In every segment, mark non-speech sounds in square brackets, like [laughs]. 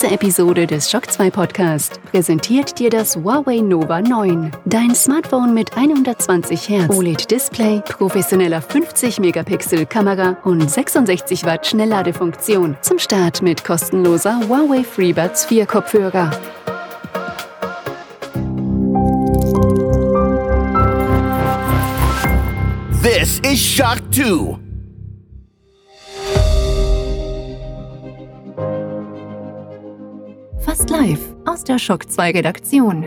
Diese Episode des Shock 2 Podcast präsentiert dir das Huawei Nova 9. Dein Smartphone mit 120 Hertz OLED-Display, professioneller 50-Megapixel-Kamera und 66 Watt Schnellladefunktion. Zum Start mit kostenloser Huawei FreeBuds 4 Kopfhörer. This is Shock 2. Fast live aus der Shock 2 Redaktion.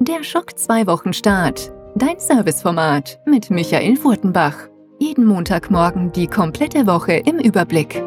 Der Shock 2 Wochenstart. Dein Serviceformat mit Michael Furtenbach. Jeden Montagmorgen die komplette Woche im Überblick.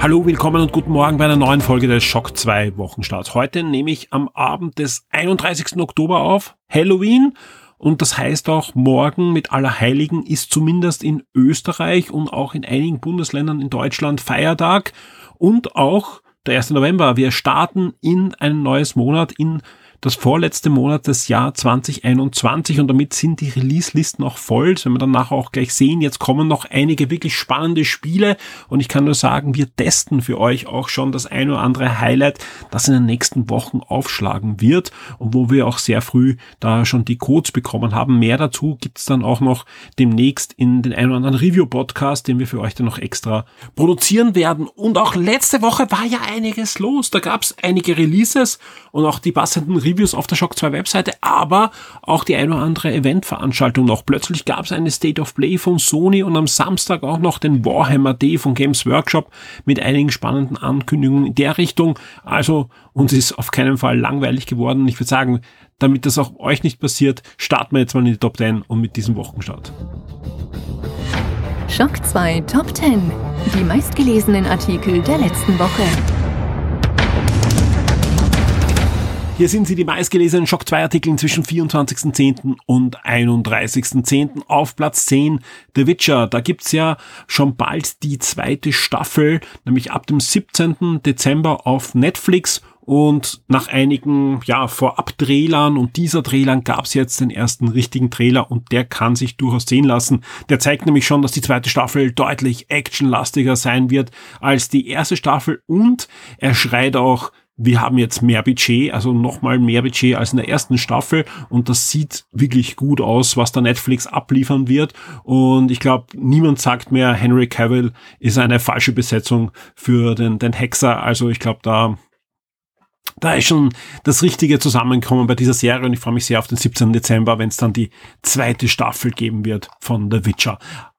Hallo, willkommen und guten Morgen bei einer neuen Folge des Schock 2 Wochenstarts. Heute nehme ich am Abend des 31. Oktober auf, Halloween. Und das heißt auch, morgen mit Allerheiligen ist zumindest in Österreich und auch in einigen Bundesländern in Deutschland Feiertag. Und auch der 1. November. Wir starten in ein neues Monat, in das vorletzte Monat des Jahr 2021 und damit sind die Release-Listen auch voll. Das werden wir dann nachher auch gleich sehen. Jetzt kommen noch einige wirklich spannende Spiele und ich kann nur sagen, wir testen für euch auch schon das ein oder andere Highlight, das in den nächsten Wochen aufschlagen wird und wo wir auch sehr früh da schon die Codes bekommen haben. Mehr dazu gibt's dann auch noch demnächst in den ein oder anderen Review-Podcast, den wir für euch dann noch extra produzieren werden. Und auch letzte Woche war ja einiges los. Da gab's einige Releases und auch die passenden Reviews auf der Shock 2 Webseite, aber auch die ein oder andere Eventveranstaltung noch. Plötzlich gab es eine State of Play von Sony und am Samstag auch noch den Warhammer Day von Games Workshop mit einigen spannenden Ankündigungen in der Richtung. Also uns ist auf keinen Fall langweilig geworden. Ich würde sagen, damit das auch euch nicht passiert, starten wir jetzt mal in die Top 10 und mit diesem Wochenstart. Schock 2 Top 10. Die meistgelesenen Artikel der letzten Woche. Hier sind sie die meistgelesenen Shock 2 Artikel zwischen 24.10. und 31.10. Auf Platz 10 The Witcher. Da gibt's ja schon bald die zweite Staffel, nämlich ab dem 17. Dezember auf Netflix. Und nach einigen ja, Vorab-Trailern und dieser Trailern gab's jetzt den ersten richtigen Trailer und der kann sich durchaus sehen lassen. Der zeigt nämlich schon, dass die zweite Staffel deutlich actionlastiger sein wird als die erste Staffel und er schreit auch wir haben jetzt mehr Budget, also nochmal mehr Budget als in der ersten Staffel und das sieht wirklich gut aus, was da Netflix abliefern wird und ich glaube, niemand sagt mehr, Henry Cavill ist eine falsche Besetzung für den, den Hexer, also ich glaube, da da ist schon das richtige Zusammenkommen bei dieser Serie und ich freue mich sehr auf den 17. Dezember, wenn es dann die zweite Staffel geben wird von The Witcher.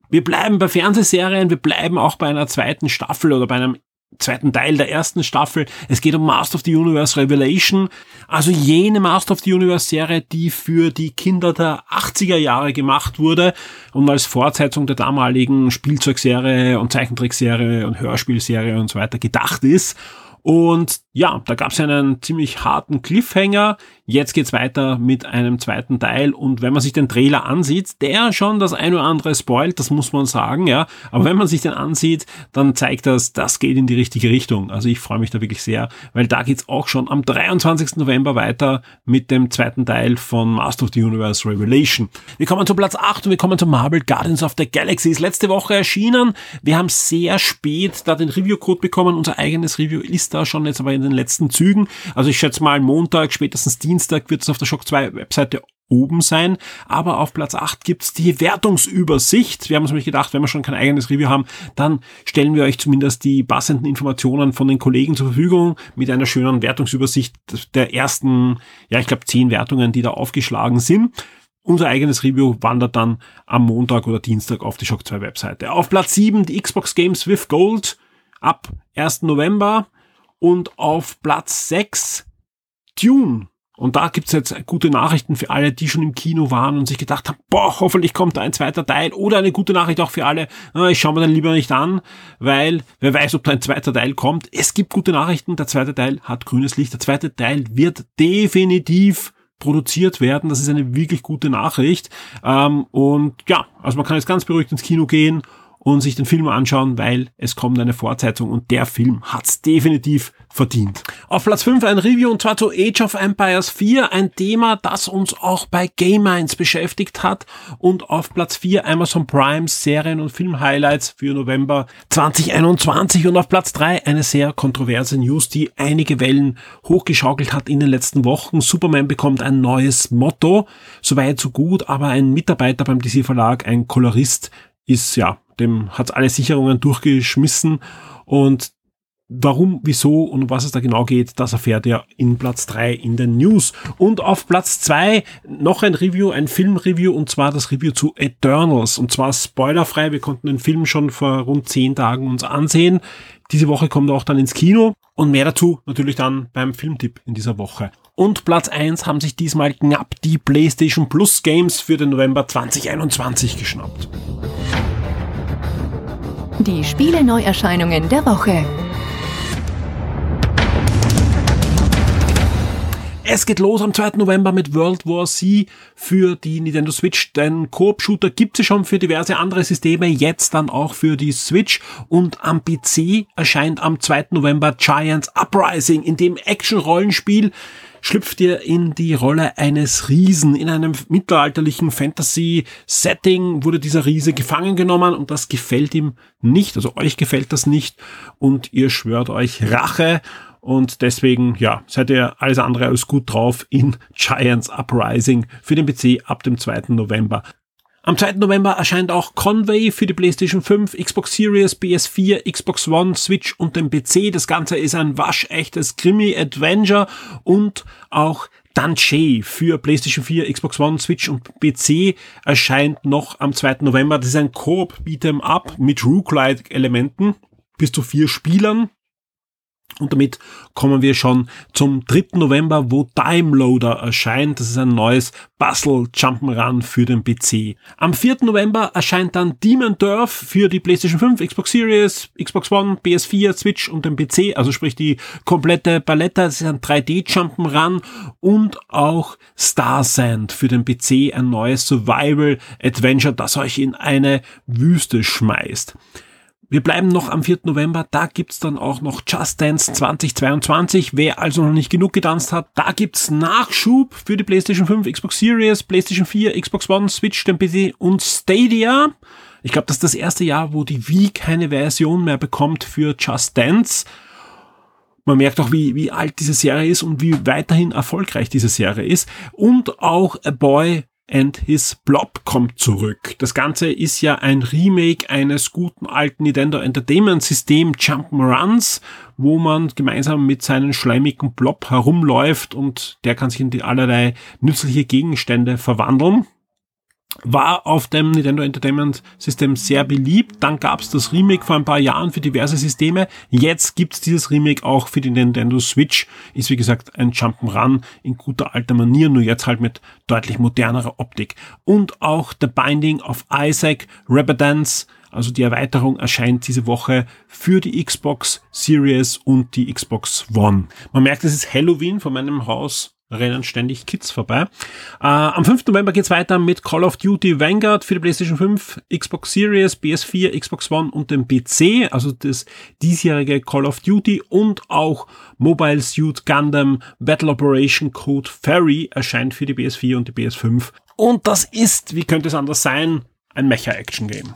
Wir bleiben bei Fernsehserien, wir bleiben auch bei einer zweiten Staffel oder bei einem zweiten Teil der ersten Staffel. Es geht um Master of the Universe Revelation, also jene Master of the Universe Serie, die für die Kinder der 80er Jahre gemacht wurde und als Fortsetzung der damaligen Spielzeugserie und Zeichentrickserie und Hörspielserie und so weiter gedacht ist. Und ja, da gab es einen ziemlich harten Cliffhanger. Jetzt geht's weiter mit einem zweiten Teil. Und wenn man sich den Trailer ansieht, der schon das ein oder andere spoilt, das muss man sagen, ja. Aber wenn man sich den ansieht, dann zeigt das, das geht in die richtige Richtung. Also ich freue mich da wirklich sehr, weil da geht's auch schon am 23. November weiter mit dem zweiten Teil von Master of the Universe Revelation. Wir kommen zu Platz 8 und wir kommen zu Marvel Guardians of the Galaxy. Ist letzte Woche erschienen. Wir haben sehr spät da den Review-Code bekommen. Unser eigenes Review ist da schon jetzt aber in den letzten Zügen. Also ich schätze mal Montag, spätestens Dienstag wird es auf der Shock 2 Webseite oben sein, aber auf Platz 8 gibt's die Wertungsübersicht. Wir haben uns nämlich gedacht, wenn wir schon kein eigenes Review haben, dann stellen wir euch zumindest die passenden Informationen von den Kollegen zur Verfügung mit einer schönen Wertungsübersicht der ersten, ja ich glaube zehn Wertungen, die da aufgeschlagen sind. Unser eigenes Review wandert dann am Montag oder Dienstag auf die Shock 2 Webseite. Auf Platz 7 die Xbox Games with Gold ab 1. November und auf Platz 6 Dune. Und da gibt's jetzt gute Nachrichten für alle, die schon im Kino waren und sich gedacht haben, boah, hoffentlich kommt da ein zweiter Teil. Oder eine gute Nachricht auch für alle, ich schaue mir den lieber nicht an, weil wer weiß, ob da ein zweiter Teil kommt. Es gibt gute Nachrichten, der zweite Teil hat grünes Licht. Der zweite Teil wird definitiv produziert werden. Das ist eine wirklich gute Nachricht. Ähm, und ja, also man kann jetzt ganz beruhigt ins Kino gehen und sich den Film anschauen, weil es kommt eine Fortsetzung und der Film hat's definitiv verdient. Auf Platz 5 ein Review und zwar zu Age of Empires 4, ein Thema, das uns auch bei Game Minds beschäftigt hat und auf Platz 4 Amazon Prime Serien und Film Highlights für November 2021 und auf Platz 3 eine sehr kontroverse News, die einige Wellen hochgeschaukelt hat in den letzten Wochen. Superman bekommt ein neues Motto, soweit so gut, aber ein Mitarbeiter beim DC Verlag, ein Kolorist, ist ja dem hat alle Sicherungen durchgeschmissen und Warum, wieso und was es da genau geht, das erfährt ihr in Platz 3 in den News. Und auf Platz 2 noch ein Review, ein Filmreview und zwar das Review zu Eternals. Und zwar spoilerfrei, wir konnten den Film schon vor rund 10 Tagen uns ansehen. Diese Woche kommt er auch dann ins Kino und mehr dazu natürlich dann beim Filmtipp in dieser Woche. Und Platz 1 haben sich diesmal knapp die PlayStation Plus Games für den November 2021 geschnappt. Die Spiele-Neuerscheinungen der Woche. Es geht los am 2. November mit World War Z für die Nintendo Switch. Den Coop-Shooter gibt es schon für diverse andere Systeme, jetzt dann auch für die Switch. Und am PC erscheint am 2. November Giants Uprising, in dem Action-Rollenspiel schlüpft ihr in die Rolle eines Riesen. In einem mittelalterlichen Fantasy-Setting wurde dieser Riese gefangen genommen und das gefällt ihm nicht. Also euch gefällt das nicht und ihr schwört euch Rache. Und deswegen, ja, seid ihr alles andere als gut drauf in Giants Uprising für den PC ab dem 2. November. Am 2. November erscheint auch Conway für die PlayStation 5, Xbox Series, PS4, Xbox One, Switch und den PC. Das Ganze ist ein waschechtes Krimi-Adventure und auch Danche für PlayStation 4, Xbox One, Switch und PC erscheint noch am 2. November. Das ist ein Coop Beat'em Up mit Rook-like-Elementen bis zu vier Spielern. Und damit kommen wir schon zum 3. November, wo Time Loader erscheint. Das ist ein neues Puzzle Jump'n'Run für den PC. Am 4. November erscheint dann Demon Turf für die PlayStation 5, Xbox Series, Xbox One, PS4, Switch und den PC. Also sprich die komplette Palette. Das ist ein 3D Jump'n'Run und auch Star Sand für den PC. Ein neues Survival Adventure, das euch in eine Wüste schmeißt. Wir bleiben noch am 4. November, da gibt's dann auch noch Just Dance 2022. Wer also noch nicht genug getanzt hat, da gibt's Nachschub für die PlayStation 5, Xbox Series, PlayStation 4, Xbox One, Switch, den PC und Stadia. Ich glaube, das ist das erste Jahr, wo die Wii keine Version mehr bekommt für Just Dance. Man merkt auch, wie, wie alt diese Serie ist und wie weiterhin erfolgreich diese Serie ist. Und auch A Boy and His Blob kommt zurück. Das Ganze ist ja ein Remake eines guten alten Nintendo Entertainment System Jump'n'Runs, wo man gemeinsam mit seinen schleimigen Blob herumläuft und der kann sich in die allerlei nützliche Gegenstände verwandeln war auf dem Nintendo Entertainment System sehr beliebt. Dann gab es das Remake vor ein paar Jahren für diverse Systeme. Jetzt gibt's dieses Remake auch für die Nintendo Switch. Ist wie gesagt ein Jump'n'Run in guter alter Manier, nur jetzt halt mit deutlich modernerer Optik. Und auch The Binding of Isaac Rabadance, also die Erweiterung erscheint diese Woche für die Xbox Series und die Xbox One. Man merkt, es ist Halloween von meinem Haus rennen ständig Kids vorbei. Äh, am 5. November geht's weiter mit Call of Duty Vanguard für die PlayStation 5, Xbox Series, PS4, Xbox One und den PC, also das diesjährige Call of Duty und auch Mobile Suit Gundam Battle Operation Code Ferry erscheint für die PS4 und die PS5. Und das ist, wie könnte es anders sein, ein Mecha-Action-Game.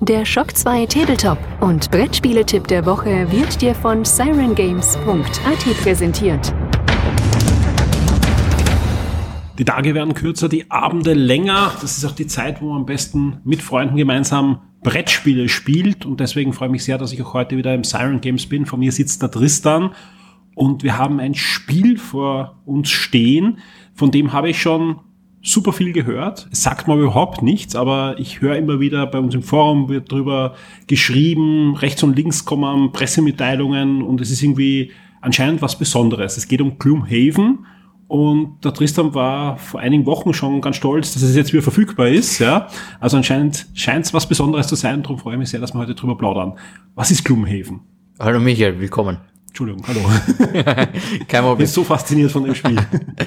Der Shock 2 Tabletop und Brettspieletipp der Woche wird dir von sirengames.at präsentiert. Die Tage werden kürzer, die Abende länger. Das ist auch die Zeit, wo man am besten mit Freunden gemeinsam Brettspiele spielt. Und deswegen freue ich mich sehr, dass ich auch heute wieder im Siren Games bin. Vor mir sitzt der Tristan. Und wir haben ein Spiel vor uns stehen. Von dem habe ich schon super viel gehört. Es sagt mir überhaupt nichts, aber ich höre immer wieder bei uns im Forum wird drüber geschrieben, rechts und links kommen Pressemitteilungen und es ist irgendwie anscheinend was Besonderes. Es geht um Gloomhaven und der Tristan war vor einigen Wochen schon ganz stolz, dass es jetzt wieder verfügbar ist. Ja, also anscheinend scheint es was Besonderes zu sein. Darum freue ich mich sehr, dass wir heute drüber plaudern. Was ist Gloomhaven? Hallo Michael, willkommen. Entschuldigung, hallo. [laughs] Kein Problem. Ich bin so fasziniert von dem Spiel.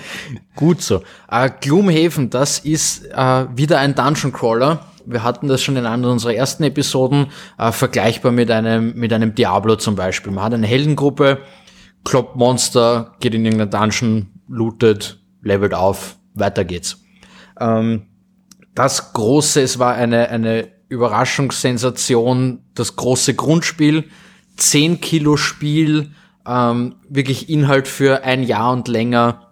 [laughs] Gut so. Äh, Gloomhaven, das ist äh, wieder ein Dungeon Crawler. Wir hatten das schon in einer unserer ersten Episoden, äh, vergleichbar mit einem, mit einem Diablo zum Beispiel. Man hat eine Heldengruppe, kloppt Monster, geht in irgendeinen Dungeon, lootet, levelt auf, weiter geht's. Ähm, das Große, es war eine, eine Überraschungssensation, das große Grundspiel, 10 Kilo Spiel, ähm, wirklich Inhalt für ein Jahr und länger,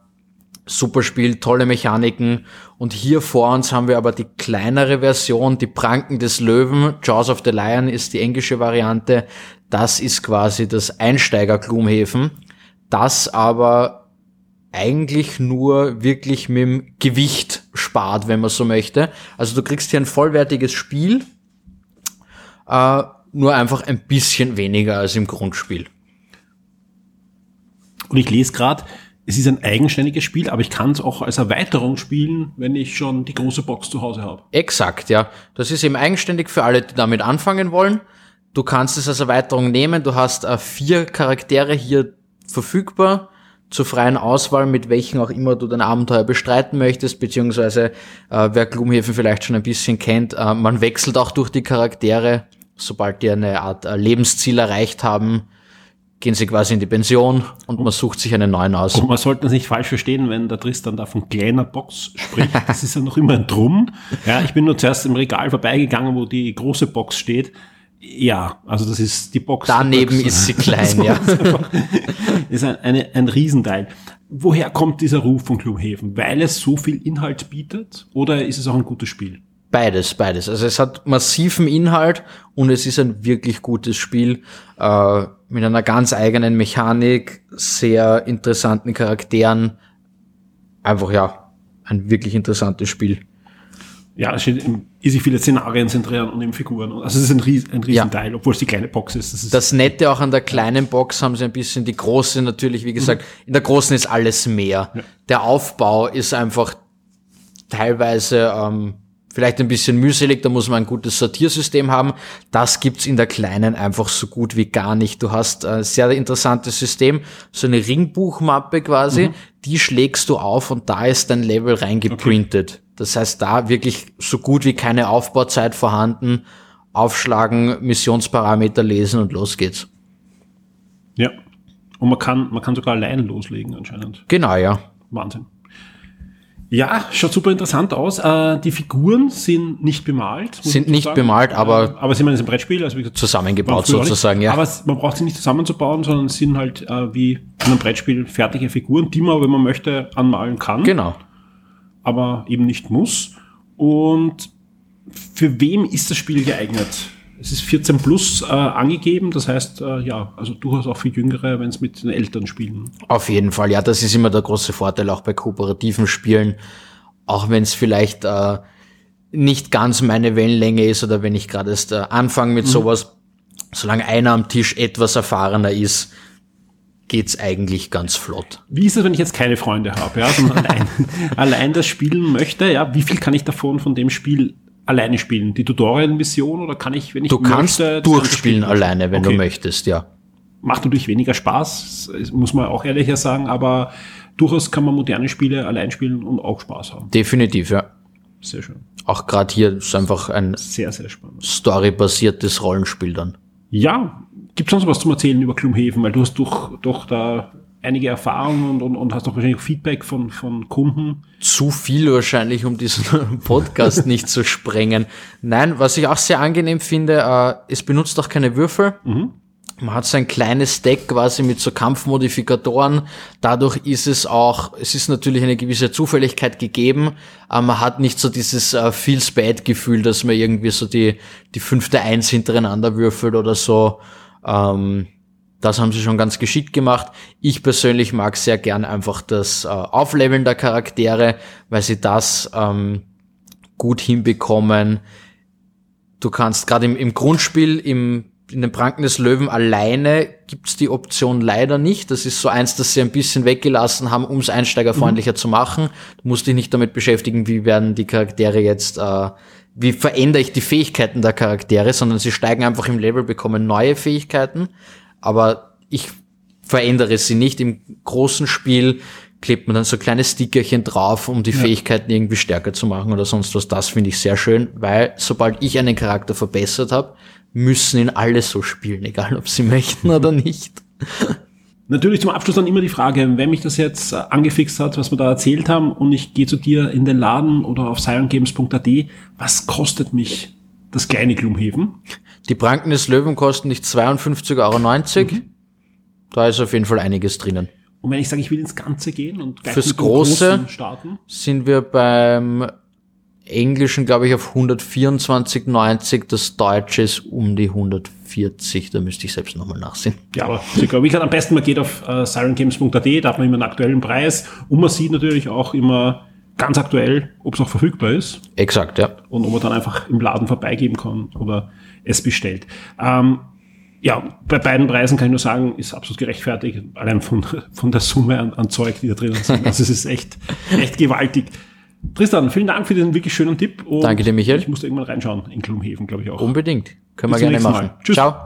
super Spiel, tolle Mechaniken. Und hier vor uns haben wir aber die kleinere Version, die Pranken des Löwen. Jaws of the Lion ist die englische Variante. Das ist quasi das Einsteiger Gloomhaven. Das aber eigentlich nur wirklich mit dem Gewicht spart, wenn man so möchte. Also du kriegst hier ein vollwertiges Spiel, äh, nur einfach ein bisschen weniger als im Grundspiel. Und ich lese gerade, es ist ein eigenständiges Spiel, aber ich kann es auch als Erweiterung spielen, wenn ich schon die große Box zu Hause habe. Exakt, ja. Das ist eben eigenständig für alle, die damit anfangen wollen. Du kannst es als Erweiterung nehmen. Du hast äh, vier Charaktere hier verfügbar zur freien Auswahl, mit welchen auch immer du dein Abenteuer bestreiten möchtest, beziehungsweise äh, wer Gloomhaven vielleicht schon ein bisschen kennt, äh, man wechselt auch durch die Charaktere, sobald die eine Art äh, Lebensziel erreicht haben, gehen sie quasi in die Pension und man sucht sich einen neuen aus. Und man sollte das nicht falsch verstehen, wenn der Tristan da von kleiner Box spricht. [laughs] Das ist ja noch immer ein Drum. Ja, ich bin nur zuerst im Regal vorbeigegangen, wo die große Box steht. Ja, also das ist die Box. Daneben Box. ist sie [laughs] klein, so, ja. Ist ein, eine, ein Riesenteil. Woher kommt dieser Ruf von Gloomhaven? Weil es so viel Inhalt bietet oder ist es auch ein gutes Spiel? Beides, beides. Also es hat massiven Inhalt und es ist ein wirklich gutes Spiel äh, mit einer ganz eigenen Mechanik, sehr interessanten Charakteren. Einfach ja, ein wirklich interessantes Spiel. Ja, es steht easy viele Szenarien sind drin und eben Figuren. Also es ist ein, Ries ein Riesenteil, ja. obwohl es die kleine Box ist. Das, ist. das Nette auch an der kleinen Box haben sie ein bisschen, die große natürlich, wie gesagt, mhm. in der großen ist alles mehr. Ja. Der Aufbau ist einfach teilweise ähm, vielleicht ein bisschen mühselig, da muss man ein gutes Sortiersystem haben. Das gibt's in der kleinen einfach so gut wie gar nicht. Du hast ein sehr interessantes System, so eine Ringbuchmappe quasi, mhm. die schlägst du auf und da ist dein Level reingeprintet. Okay. Das heißt, da wirklich so gut wie keine Aufbauzeit vorhanden. Aufschlagen, Missionsparameter lesen und los geht's. Ja. Und man kann, man kann sogar allein loslegen anscheinend. Genau, ja. Wahnsinn. Ja, schaut super interessant aus. Äh, die Figuren sind nicht bemalt. Sind nicht sagen. bemalt, aber. Äh, aber sind ein Brettspiel, also wie gesagt, zusammengebaut sozusagen, ja. Aber man braucht sie nicht zusammenzubauen, sondern sind halt äh, wie in einem Brettspiel fertige Figuren, die man, wenn man möchte, anmalen kann. Genau. Aber eben nicht muss. Und für wem ist das Spiel geeignet? Es ist 14 plus äh, angegeben, das heißt, äh, ja, also durchaus auch für Jüngere, wenn es mit den Eltern spielen. Auf jeden Fall, ja, das ist immer der große Vorteil auch bei kooperativen Spielen, auch wenn es vielleicht äh, nicht ganz meine Wellenlänge ist oder wenn ich gerade erst äh, anfange mit mhm. sowas, solange einer am Tisch etwas erfahrener ist, geht's eigentlich ganz flott. Wie ist es, wenn ich jetzt keine Freunde habe, ja, sondern [laughs] allein, allein das spielen möchte, ja, wie viel kann ich davon von dem Spiel alleine spielen? Die Tutorial-Mission oder kann ich, wenn ich Du kannst möchte, durchspielen alleine, wenn okay. du möchtest, ja. Macht natürlich weniger Spaß, muss man auch ehrlicher sagen, aber durchaus kann man moderne Spiele allein spielen und auch Spaß haben. Definitiv, ja. Sehr schön. Auch gerade hier ist einfach ein sehr, sehr spannend. storybasiertes Rollenspiel dann. Ja, gibt es sonst was zum Erzählen über Gloomhaven? Weil du hast doch, doch da einige Erfahrungen und, und, und hast auch wahrscheinlich Feedback von, von Kunden. Zu viel wahrscheinlich, um diesen [laughs] Podcast nicht zu sprengen. Nein, was ich auch sehr angenehm finde, äh, es benutzt auch keine Würfel. Mhm. Man hat so ein kleines Deck quasi mit so Kampfmodifikatoren. Dadurch ist es auch, es ist natürlich eine gewisse Zufälligkeit gegeben, aber man hat nicht so dieses äh, Feels Bad Gefühl, dass man irgendwie so die, die fünfte Eins hintereinander würfelt oder so. Ähm, das haben sie schon ganz geschickt gemacht. Ich persönlich mag sehr gern einfach das äh, Aufleveln der Charaktere, weil sie das ähm, gut hinbekommen. Du kannst gerade im, im Grundspiel, im, in den Pranken des Löwen alleine gibt's die Option leider nicht. Das ist so eins, das sie ein bisschen weggelassen haben, um es einsteigerfreundlicher mhm. zu machen. Du musst dich nicht damit beschäftigen, wie werden die Charaktere jetzt, äh, wie verändere ich die Fähigkeiten der Charaktere, sondern sie steigen einfach im Level, bekommen neue Fähigkeiten aber ich verändere sie nicht. Im großen Spiel klebt man dann so kleine Stickerchen drauf, um die ja. Fähigkeiten irgendwie stärker zu machen oder sonst was. Das finde ich sehr schön, weil sobald ich einen Charakter verbessert habe, müssen ihn alle so spielen, egal ob sie [laughs] möchten oder nicht. Natürlich zum Abschluss dann immer die Frage, wenn mich das jetzt angefixt hat, was wir da erzählt haben, und ich gehe zu dir in den Laden oder auf sirengames.at, was kostet mich das kleine Gloomhaven? Die Pranken des Löwen kosten nicht 52,90 Euro. Mhm. Da ist auf jeden Fall einiges drinnen. Und wenn ich sage, ich will ins Ganze gehen und gleich Fürs Große starten? sind wir beim Englischen, glaube ich, auf 124,90. Das Deutsche ist um die 140. Da müsste ich selbst nochmal nachsehen. Ja, aber ich glaube, ich am besten, man geht auf äh, sirengames.at, da hat man immer einen aktuellen Preis und man sieht natürlich auch immer ganz aktuell, ob es auch verfügbar ist. Exakt, ja. Und ob man dann einfach im Laden vorbeigeben kann oder es bestellt. Ähm, ja, bei beiden Preisen kann ich nur sagen, ist absolut gerechtfertigt, allein von, [laughs] von der Summe an, an Zeug, die da drin sind. Also es ist echt, [laughs] echt gewaltig. Tristan, vielen Dank für den wirklich schönen Tipp. Danke dir, Michael. Ich musste irgendwann reinschauen in Gloomhaven, glaube ich auch. Unbedingt. Können Bis wir gerne machen. Mal. Tschüss. Ciao.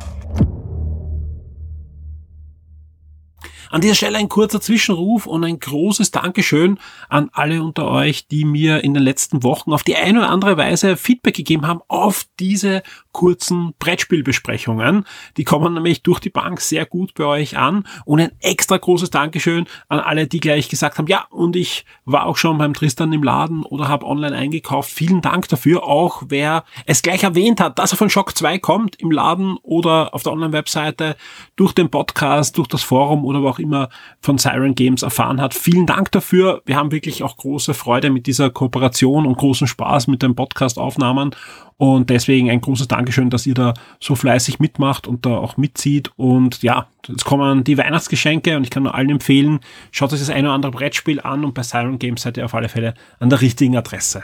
An dieser Stelle ein kurzer Zwischenruf und ein großes Dankeschön an alle unter euch, die mir in den letzten Wochen auf die eine oder andere Weise Feedback gegeben haben auf diese kurzen Brettspielbesprechungen. Die kommen nämlich durch die Bank sehr gut bei euch an. Und ein extra großes Dankeschön an alle, die gleich gesagt haben, ja, und ich war auch schon beim Tristan im Laden oder habe online eingekauft. Vielen Dank dafür. Auch wer es gleich erwähnt hat, dass er von Shock 2 kommt im Laden oder auf der Online-Webseite, durch den Podcast, durch das Forum oder wo auch immer von Siren Games erfahren hat. Vielen Dank dafür. Wir haben wirklich auch große Freude mit dieser Kooperation und großen Spaß mit den Podcast-Aufnahmen. Und deswegen ein großes Dankeschön, dass ihr da so fleißig mitmacht und da auch mitzieht. Und ja, jetzt kommen die Weihnachtsgeschenke und ich kann nur allen empfehlen, schaut euch das eine oder andere Brettspiel an und bei Siren Games seid ihr auf alle Fälle an der richtigen Adresse.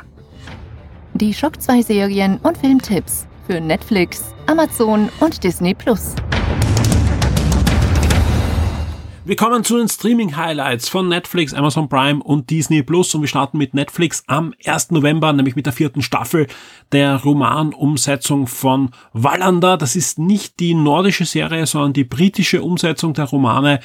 Die Shock 2 Serien und Filmtipps für Netflix, Amazon und Disney Plus. Wir kommen zu den Streaming-Highlights von Netflix, Amazon Prime und Disney Plus und wir starten mit Netflix am 1. November, nämlich mit der vierten Staffel der Romanumsetzung von Wallander. Das ist nicht die nordische Serie, sondern die britische Umsetzung der Romane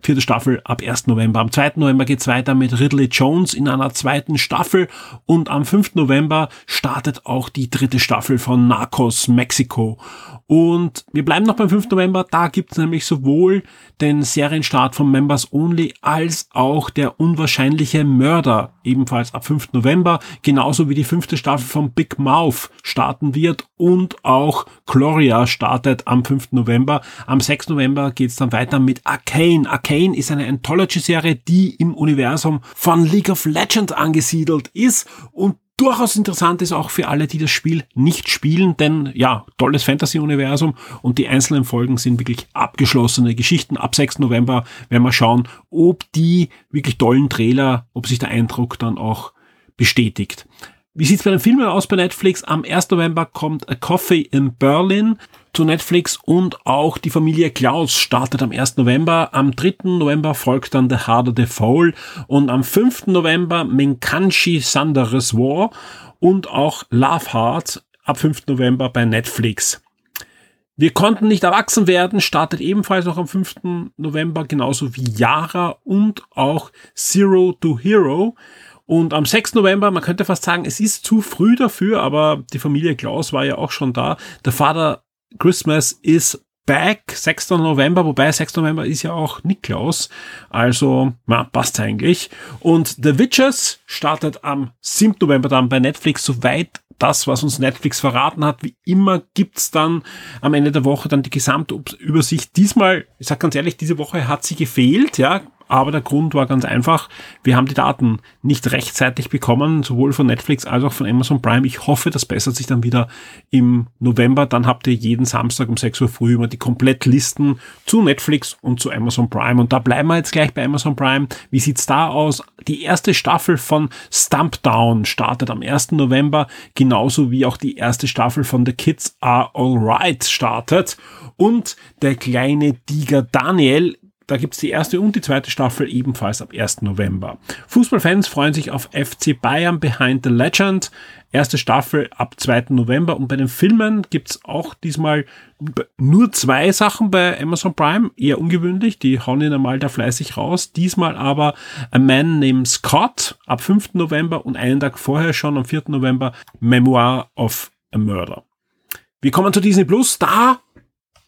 vierte Staffel ab 1. November. Am 2. November geht's weiter mit Ridley Jones in einer zweiten Staffel und am 5. November startet auch die dritte Staffel von Narcos Mexico. Und wir bleiben noch beim 5. November, da gibt's nämlich sowohl den Serienstart von Members Only als auch der unwahrscheinliche Mörder, ebenfalls ab 5. November, genauso wie die fünfte Staffel von Big Mouth starten wird und auch Gloria startet am 5. November. Am 6. November geht's dann weiter mit Arcane. Arcane ist eine Anthology-Serie, die im Universum von League of Legends angesiedelt ist und durchaus interessant ist auch für alle, die das Spiel nicht spielen, denn ja, tolles Fantasy-Universum und die einzelnen Folgen sind wirklich abgeschlossene Geschichten. Ab 6. November werden wir schauen, ob die wirklich tollen Trailer, ob sich der Eindruck dann auch bestätigt. Wie sieht's bei den Filmen aus bei Netflix? Am 1. November kommt A Coffee in Berlin zu Netflix und auch die Familie Klaus startet am 1. November. Am 3. November folgt dann The Harder the Foul und am 5. November Menkanshi Thunderous War und auch Love Heart ab 5. November bei Netflix. Wir konnten nicht erwachsen werden, startet ebenfalls noch am 5. November, genauso wie Yara und auch Zero to Hero. Und am 6. November, man könnte fast sagen, es ist zu früh dafür, aber die Familie Klaus war ja auch schon da. Der Vater Christmas is back, 6. November, wobei 6. November ist ja auch Niklaus, also na, passt eigentlich. Und The Witches startet am 7. November dann bei Netflix, soweit das, was uns Netflix verraten hat. Wie immer gibt's dann am Ende der Woche dann die Gesamtübersicht. Diesmal, ich sag ganz ehrlich, diese Woche hat sie gefehlt, ja, aber der Grund war ganz einfach, wir haben die Daten nicht rechtzeitig bekommen, sowohl von Netflix als auch von Amazon Prime. Ich hoffe, das bessert sich dann wieder im November. Dann habt ihr jeden Samstag um 6 Uhr früh immer die Komplettlisten zu Netflix und zu Amazon Prime. Und da bleiben wir jetzt gleich bei Amazon Prime. Wie sieht's da aus? Die erste Staffel von Stump Down startet am 1. November, genauso wie auch die erste Staffel von The Kids Are Alright startet. Und der kleine Tiger Daniel da gibt's die erste und die zweite Staffel ebenfalls ab 1. November. Fußballfans freuen sich auf FC Bayern Behind the Legend. Erste Staffel ab 2. November. Und bei den Filmen gibt's auch diesmal nur zwei Sachen bei Amazon Prime. Eher ungewöhnlich. Die hauen ihn einmal da fleißig raus. Diesmal aber A Man Named Scott ab 5. November und einen Tag vorher schon am 4. November Memoir of a Murder. Wir kommen zu Disney Plus. Da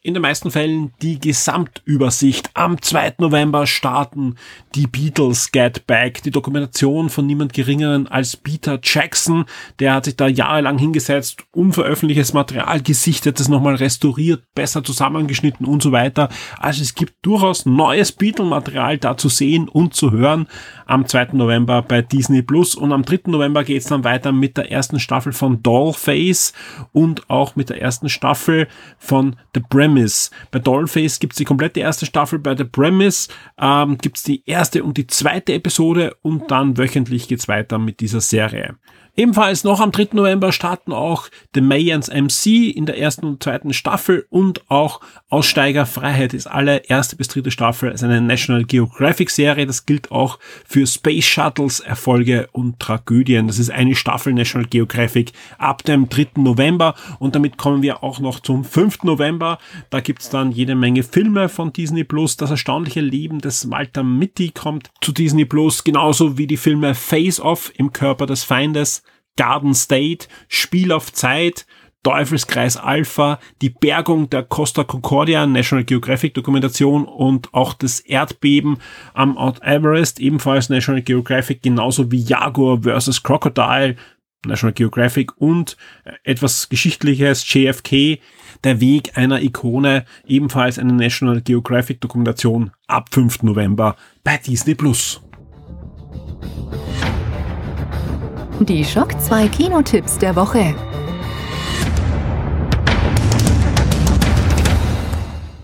in den meisten Fällen die Gesamtübersicht. Am 2. November starten die Beatles Get Back, die Dokumentation von niemand geringeren als Peter Jackson. Der hat sich da jahrelang hingesetzt, unveröffentlichtes Material gesichtet, das nochmal restauriert, besser zusammengeschnitten und so weiter. Also es gibt durchaus neues Beatle-Material da zu sehen und zu hören am 2. November bei Disney Plus und am 3. November geht es dann weiter mit der ersten Staffel von Dollface und auch mit der ersten Staffel von The Premise Premise. Bei Dollface gibt's die komplette erste Staffel, bei The Premise ähm, gibt's die erste und die zweite Episode und dann wöchentlich geht's weiter mit dieser Serie. Ebenfalls noch am 3. November starten auch The Mayans MC in der ersten und zweiten Staffel und auch Aussteiger Freiheit ist alle erste bis dritte Staffel als eine National Geographic Serie. Das gilt auch für Space Shuttles, Erfolge und Tragödien. Das ist eine Staffel National Geographic ab dem 3. November und damit kommen wir auch noch zum 5. November. Da gibt's dann jede Menge Filme von Disney Plus. Das erstaunliche Leben des Walter Mitty kommt zu Disney Plus, genauso wie die Filme Face Off im Körper des Feindes, Garden State, Spiel auf Zeit, Teufelskreis Alpha, die Bergung der Costa Concordia, National Geographic Dokumentation und auch das Erdbeben am Mount Everest, ebenfalls National Geographic, genauso wie Jaguar vs. Crocodile, National Geographic und etwas Geschichtliches, JFK, der Weg einer Ikone, ebenfalls eine National Geographic Dokumentation ab 5. November bei Disney Plus. Die Schock 2 Kinotipps der Woche.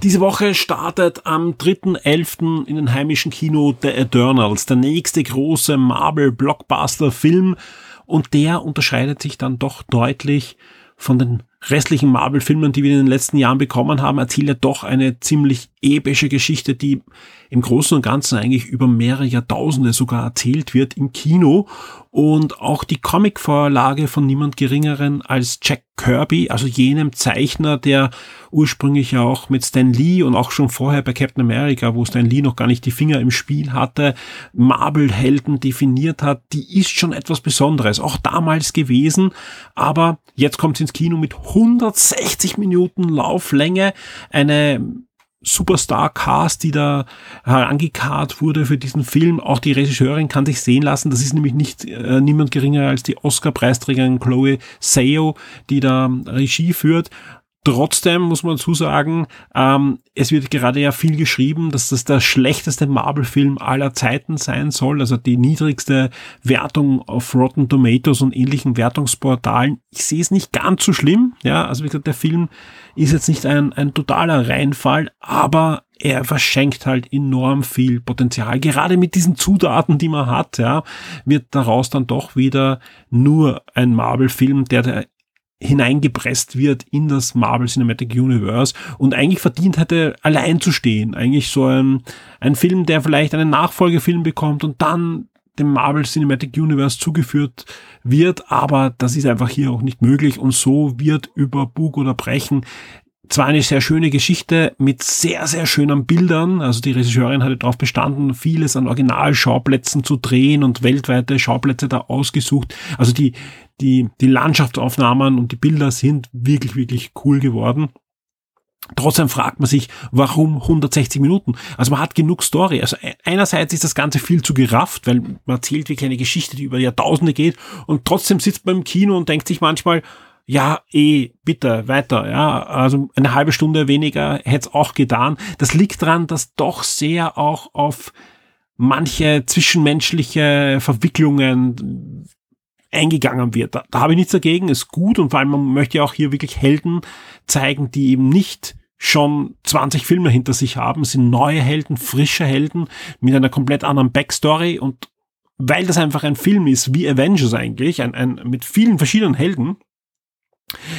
Diese Woche startet am 3.11. in den heimischen Kino The Eternals, der nächste große Marvel-Blockbuster-Film. Und der unterscheidet sich dann doch deutlich von den restlichen Marvel-Filmen, die wir in den letzten Jahren bekommen haben, erzählt er doch eine ziemlich epische Geschichte, die im Großen und Ganzen eigentlich über mehrere Jahrtausende sogar erzählt wird im Kino. Und auch die Comic-Vorlage von niemand Geringeren als Jack Kirby, also jenem Zeichner, der ursprünglich ja auch mit Stan Lee und auch schon vorher bei Captain America, wo Stan Lee noch gar nicht die Finger im Spiel hatte, Marvel-Helden definiert hat, die ist schon etwas Besonderes, auch damals gewesen. Aber jetzt kommt ins Kino mit 160 Minuten Lauflänge, eine Superstar-Cast, die da herangekarrt wurde für diesen Film. Auch die Regisseurin kann sich sehen lassen. Das ist nämlich nicht äh, niemand geringer als die Oscar-Preisträgerin Chloe Seo, die da Regie führt. Trotzdem muss man zusagen, ähm, es wird gerade ja viel geschrieben, dass das der schlechteste Marvel-Film aller Zeiten sein soll, also die niedrigste Wertung auf Rotten Tomatoes und ähnlichen Wertungsportalen. Ich sehe es nicht ganz so schlimm, ja, also wie gesagt, der Film ist jetzt nicht ein, ein totaler Reinfall, aber er verschenkt halt enorm viel Potenzial. Gerade mit diesen Zutaten, die man hat, ja, wird daraus dann doch wieder nur ein Marvel-Film, der der hineingepresst wird in das Marvel Cinematic Universe und eigentlich verdient hätte, allein zu stehen. Eigentlich so ein, ein Film, der vielleicht einen Nachfolgefilm bekommt und dann dem Marvel Cinematic Universe zugeführt wird, aber das ist einfach hier auch nicht möglich und so wird über Bug oder Brechen zwar eine sehr schöne Geschichte mit sehr, sehr schönen Bildern. Also die Regisseurin hatte darauf bestanden, vieles an Originalschauplätzen zu drehen und weltweite Schauplätze da ausgesucht. Also die, die, die Landschaftsaufnahmen und die Bilder sind wirklich, wirklich cool geworden. Trotzdem fragt man sich, warum 160 Minuten? Also man hat genug Story. Also e-, einerseits ist das Ganze viel zu gerafft, weil man erzählt wirklich eine Geschichte, die über Jahrtausende geht und trotzdem sitzt man im Kino und denkt sich manchmal, ja, eh, bitte, weiter, ja, also eine halbe Stunde weniger hätte es auch getan. Das liegt daran, dass doch sehr auch auf manche zwischenmenschliche Verwicklungen eingegangen wird. Da, da habe ich nichts dagegen, ist gut und vor allem man möchte ja auch hier wirklich Helden zeigen, die eben nicht schon 20 Filme hinter sich haben, sind neue Helden, frische Helden mit einer komplett anderen Backstory und weil das einfach ein Film ist, wie Avengers eigentlich, ein, ein, mit vielen verschiedenen Helden,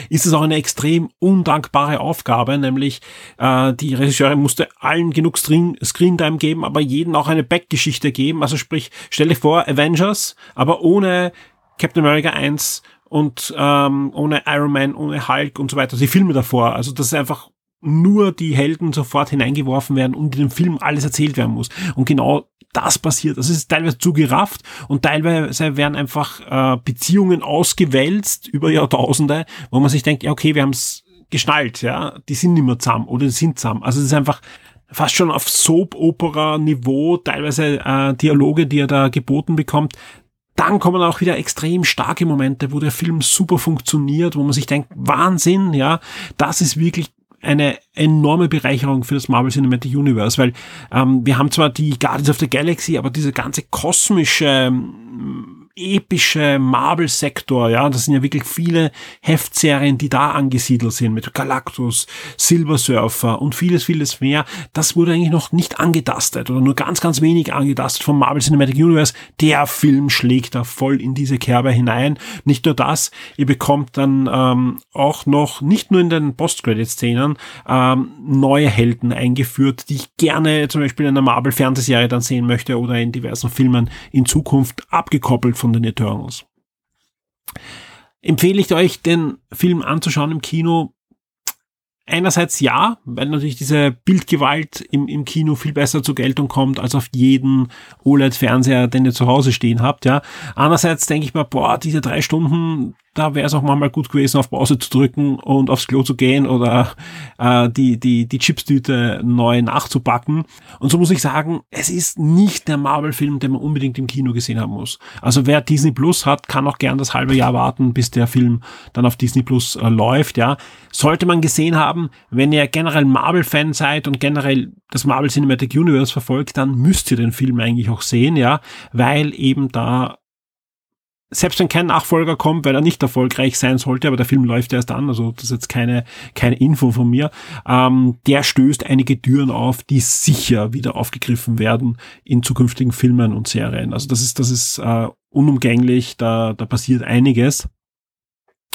ist es auch eine extrem undankbare Aufgabe, nämlich äh, die Regisseurin musste allen genug Screen, Screentime geben, aber jeden auch eine Backgeschichte geben. Also sprich, stelle vor, Avengers, aber ohne Captain America 1 und ähm, ohne Iron Man, ohne Hulk und so weiter, die Filme davor. Also das ist einfach nur die Helden sofort hineingeworfen werden und in dem Film alles erzählt werden muss. Und genau das passiert. Das ist teilweise zu gerafft und teilweise werden einfach äh, Beziehungen ausgewälzt über Jahrtausende, wo man sich denkt, ja okay, wir haben es geschnallt, ja, die sind nicht mehr zusammen oder die sind zusammen. Also es ist einfach fast schon auf Soap-Opera-Niveau, teilweise äh, Dialoge, die er da geboten bekommt. Dann kommen auch wieder extrem starke Momente, wo der Film super funktioniert, wo man sich denkt, Wahnsinn, ja, das ist wirklich eine enorme Bereicherung für das Marvel Cinematic Universe, weil ähm, wir haben zwar die Guardians of the Galaxy, aber diese ganze kosmische ähm, epische Marvel-Sektor, ja, das sind ja wirklich viele Heftserien, die da angesiedelt sind, mit Galactus, Silver Surfer und vieles, vieles mehr. Das wurde eigentlich noch nicht angetastet oder nur ganz, ganz wenig angetastet vom Marvel Cinematic Universe. Der Film schlägt da voll in diese Kerbe hinein. Nicht nur das, ihr bekommt dann ähm, auch noch, nicht nur in den Post-Credit-Szenen, ähm, neue Helden eingeführt, die ich gerne zum Beispiel in einer Marvel-Fernsehserie dann sehen möchte oder in diversen Filmen in Zukunft abgekoppelt von den Eternals. Empfehle ich euch, den Film anzuschauen im Kino? Einerseits ja, weil natürlich diese Bildgewalt im, im Kino viel besser zur Geltung kommt als auf jeden OLED-Fernseher, den ihr zu Hause stehen habt, ja. Andererseits denke ich mir, boah, diese drei Stunden, da wäre es auch mal gut gewesen, auf Pause zu drücken und aufs Klo zu gehen oder äh, die, die, die Chipstüte neu nachzupacken. Und so muss ich sagen, es ist nicht der Marvel-Film, den man unbedingt im Kino gesehen haben muss. Also wer Disney Plus hat, kann auch gern das halbe Jahr warten, bis der Film dann auf Disney Plus äh, läuft. Ja, Sollte man gesehen haben, wenn ihr generell Marvel-Fan seid und generell das Marvel Cinematic Universe verfolgt, dann müsst ihr den Film eigentlich auch sehen, ja, weil eben da selbst wenn kein Nachfolger kommt, weil er nicht erfolgreich sein sollte, aber der Film läuft erst an, also das ist jetzt keine, keine Info von mir, ähm, der stößt einige Türen auf, die sicher wieder aufgegriffen werden in zukünftigen Filmen und Serien. Also das ist, das ist äh, unumgänglich, da, da passiert einiges.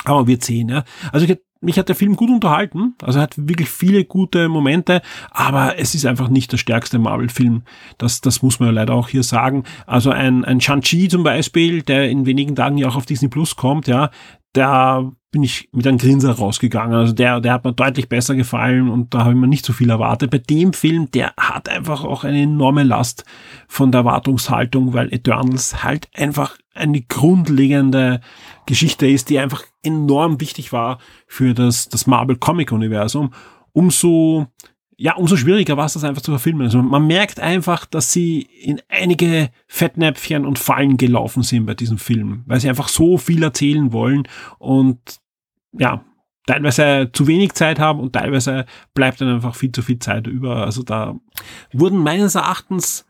Aber wir sehen, ja. Also mich hat der Film gut unterhalten, also er hat wirklich viele gute Momente, aber es ist einfach nicht der stärkste Marvel-Film. Das, das muss man ja leider auch hier sagen. Also ein, ein Shang-Chi zum Beispiel, der in wenigen Tagen ja auch auf Disney Plus kommt, ja, da bin ich mit einem Grinser rausgegangen. Also der, der hat mir deutlich besser gefallen und da habe ich mir nicht so viel erwartet. Bei dem Film, der hat einfach auch eine enorme Last von der Erwartungshaltung, weil Eternals halt einfach eine grundlegende Geschichte ist, die einfach enorm wichtig war für das, das Marvel Comic Universum. Umso ja, umso schwieriger war es, das einfach zu verfilmen. Also man merkt einfach, dass sie in einige Fettnäpfchen und Fallen gelaufen sind bei diesem Film, weil sie einfach so viel erzählen wollen und ja, teilweise zu wenig Zeit haben und teilweise bleibt dann einfach viel zu viel Zeit über. Also da wurden meines Erachtens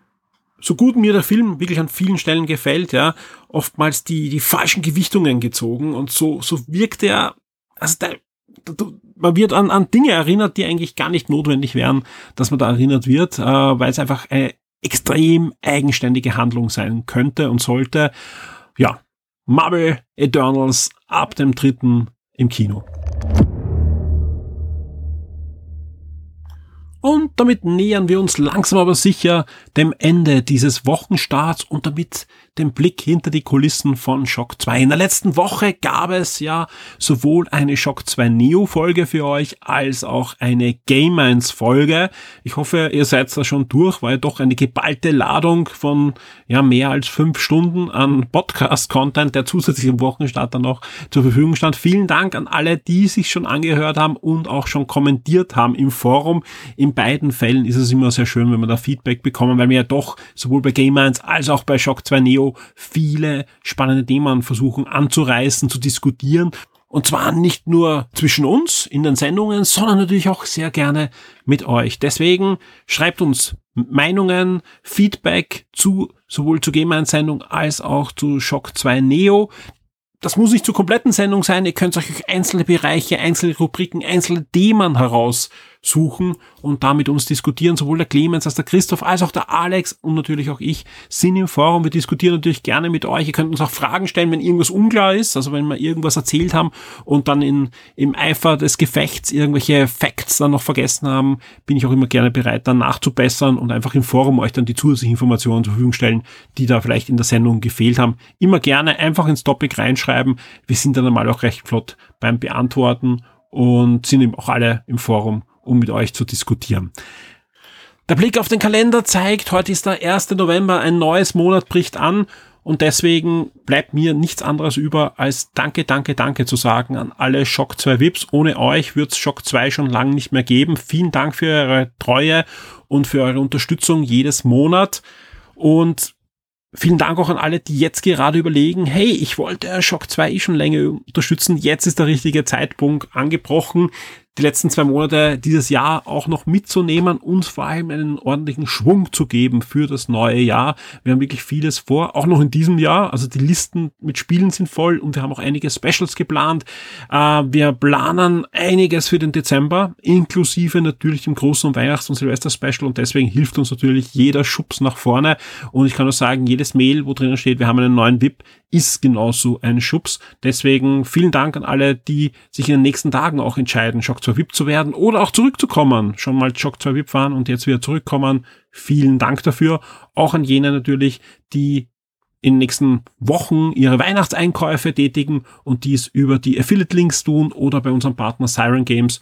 so gut mir der Film wirklich an vielen Stellen gefällt, ja, oftmals die, die falschen Gewichtungen gezogen und so, so wirkt er, also da, man wird an, an Dinge erinnert, die eigentlich gar nicht notwendig wären, dass man da erinnert wird, äh, weil es einfach eine extrem eigenständige Handlung sein könnte und sollte. Ja, Marvel Eternals ab dem dritten im Kino. Und damit nähern wir uns langsam aber sicher dem Ende dieses Wochenstarts und damit den Blick hinter die Kulissen von Shock 2. In der letzten Woche gab es ja sowohl eine Shock 2 Neo Folge für euch als auch eine Game 1 Folge. Ich hoffe, ihr seid da schon durch, weil doch eine geballte Ladung von ja mehr als fünf Stunden an Podcast Content, der zusätzlich im Wochenstart dann noch zur Verfügung stand. Vielen Dank an alle, die sich schon angehört haben und auch schon kommentiert haben im Forum. In beiden Fällen ist es immer sehr schön, wenn wir da Feedback bekommen, weil wir ja doch sowohl bei Game 1 als auch bei Shock 2 Neo viele spannende Themen versuchen anzureißen, zu diskutieren. Und zwar nicht nur zwischen uns in den Sendungen, sondern natürlich auch sehr gerne mit euch. Deswegen schreibt uns Meinungen, Feedback zu sowohl zur Game-Sendung als auch zu Shock 2 Neo. Das muss nicht zur kompletten Sendung sein. Ihr könnt euch einzelne Bereiche, einzelne Rubriken, einzelne Themen heraus suchen und da mit uns diskutieren. Sowohl der Clemens als der Christoph als auch der Alex und natürlich auch ich sind im Forum. Wir diskutieren natürlich gerne mit euch. Ihr könnt uns auch Fragen stellen, wenn irgendwas unklar ist. Also wenn wir irgendwas erzählt haben und dann in, im Eifer des Gefechts irgendwelche Facts dann noch vergessen haben, bin ich auch immer gerne bereit, dann nachzubessern und einfach im Forum euch dann die zusätzlichen Informationen zur Verfügung stellen, die da vielleicht in der Sendung gefehlt haben. Immer gerne einfach ins Topic reinschreiben. Wir sind dann einmal auch recht flott beim Beantworten und sind eben auch alle im Forum, um mit euch zu diskutieren. Der Blick auf den Kalender zeigt, heute ist der 1. November, ein neues Monat bricht an und deswegen bleibt mir nichts anderes über, als Danke, Danke, Danke zu sagen an alle Shock 2 VIPs. Ohne euch wird es Shock 2 schon lange nicht mehr geben. Vielen Dank für eure Treue und für eure Unterstützung jedes Monat. Und Vielen Dank auch an alle, die jetzt gerade überlegen, hey, ich wollte Shock 2 eh schon länger unterstützen, jetzt ist der richtige Zeitpunkt angebrochen die letzten zwei Monate dieses Jahr auch noch mitzunehmen und vor allem einen ordentlichen Schwung zu geben für das neue Jahr. Wir haben wirklich vieles vor, auch noch in diesem Jahr. Also die Listen mit Spielen sind voll und wir haben auch einige Specials geplant. Äh, wir planen einiges für den Dezember, inklusive natürlich dem großen Weihnachts- und Silvester-Special und deswegen hilft uns natürlich jeder Schubs nach vorne. Und ich kann nur sagen, jedes Mail, wo drinnen steht, wir haben einen neuen VIP, ist genauso ein Schubs. Deswegen vielen Dank an alle, die sich in den nächsten Tagen auch entscheiden, Shock 2 VIP zu werden oder auch zurückzukommen. Schon mal Shock 2 VIP waren und jetzt wieder zurückkommen. Vielen Dank dafür. Auch an jene natürlich, die in den nächsten Wochen ihre Weihnachtseinkäufe tätigen und dies über die Affiliate-Links tun oder bei unserem Partner Siren Games.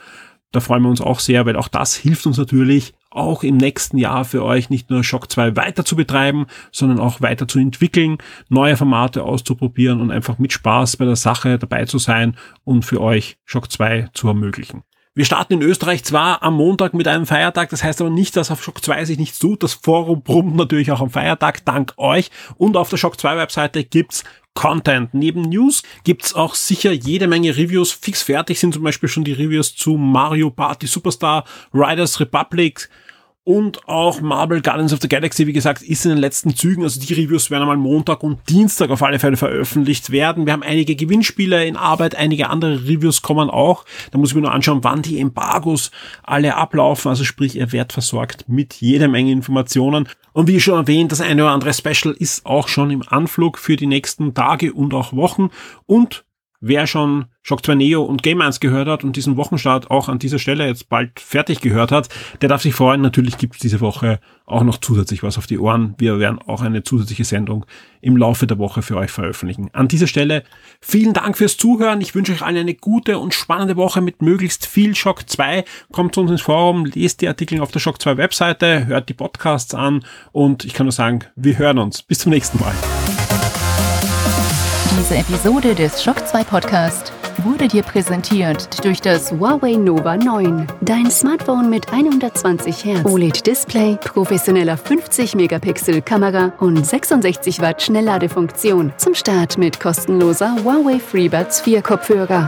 Da freuen wir uns auch sehr, weil auch das hilft uns natürlich, auch im nächsten Jahr für euch nicht nur Shock 2 weiter zu betreiben, sondern auch weiter zu entwickeln, neue Formate auszuprobieren und einfach mit Spaß bei der Sache dabei zu sein und für euch Shock 2 zu ermöglichen. Wir starten in Österreich zwar am Montag mit einem Feiertag, das heißt aber nicht, dass auf Shock 2 sich nichts tut. Das Forum brummt natürlich auch am Feiertag, dank euch. Und auf der Shock 2 Webseite gibt's Content. Neben News gibt's auch sicher jede Menge Reviews. Fix fertig sind zum Beispiel schon die Reviews zu Mario Party Superstar, Riders Republic, und auch Marvel Guardians of the Galaxy, wie gesagt, ist in den letzten Zügen. Also die Reviews werden einmal Montag und Dienstag auf alle Fälle veröffentlicht werden. Wir haben einige Gewinnspiele in Arbeit, einige andere Reviews kommen auch. Da muss ich mir nur anschauen, wann die Embargos alle ablaufen. Also sprich, ihr werdet versorgt mit jeder Menge Informationen. Und wie schon erwähnt, das eine oder andere Special ist auch schon im Anflug für die nächsten Tage und auch Wochen. Und wer schon Shock 2 Neo und Game 1 gehört hat und diesen Wochenstart auch an dieser Stelle jetzt bald fertig gehört hat, der darf sich freuen. Natürlich gibt es diese Woche auch noch zusätzlich was auf die Ohren. Wir werden auch eine zusätzliche Sendung im Laufe der Woche für euch veröffentlichen. An dieser Stelle vielen Dank fürs Zuhören. Ich wünsche euch allen eine gute und spannende Woche mit möglichst viel Shock 2. Kommt zu uns ins Forum, lest die Artikel auf der Shock 2 Webseite, hört die Podcasts an und ich kann nur sagen, wir hören uns. Bis zum nächsten Mal. Diese Episode des Shock 2 Podcast wurde dir präsentiert durch das Huawei Nova 9. Dein Smartphone mit 120 Hertz OLED-Display, professioneller 50-Megapixel-Kamera und 66 Watt Schnellladefunktion. Zum Start mit kostenloser Huawei FreeBuds 4 Kopfhörer.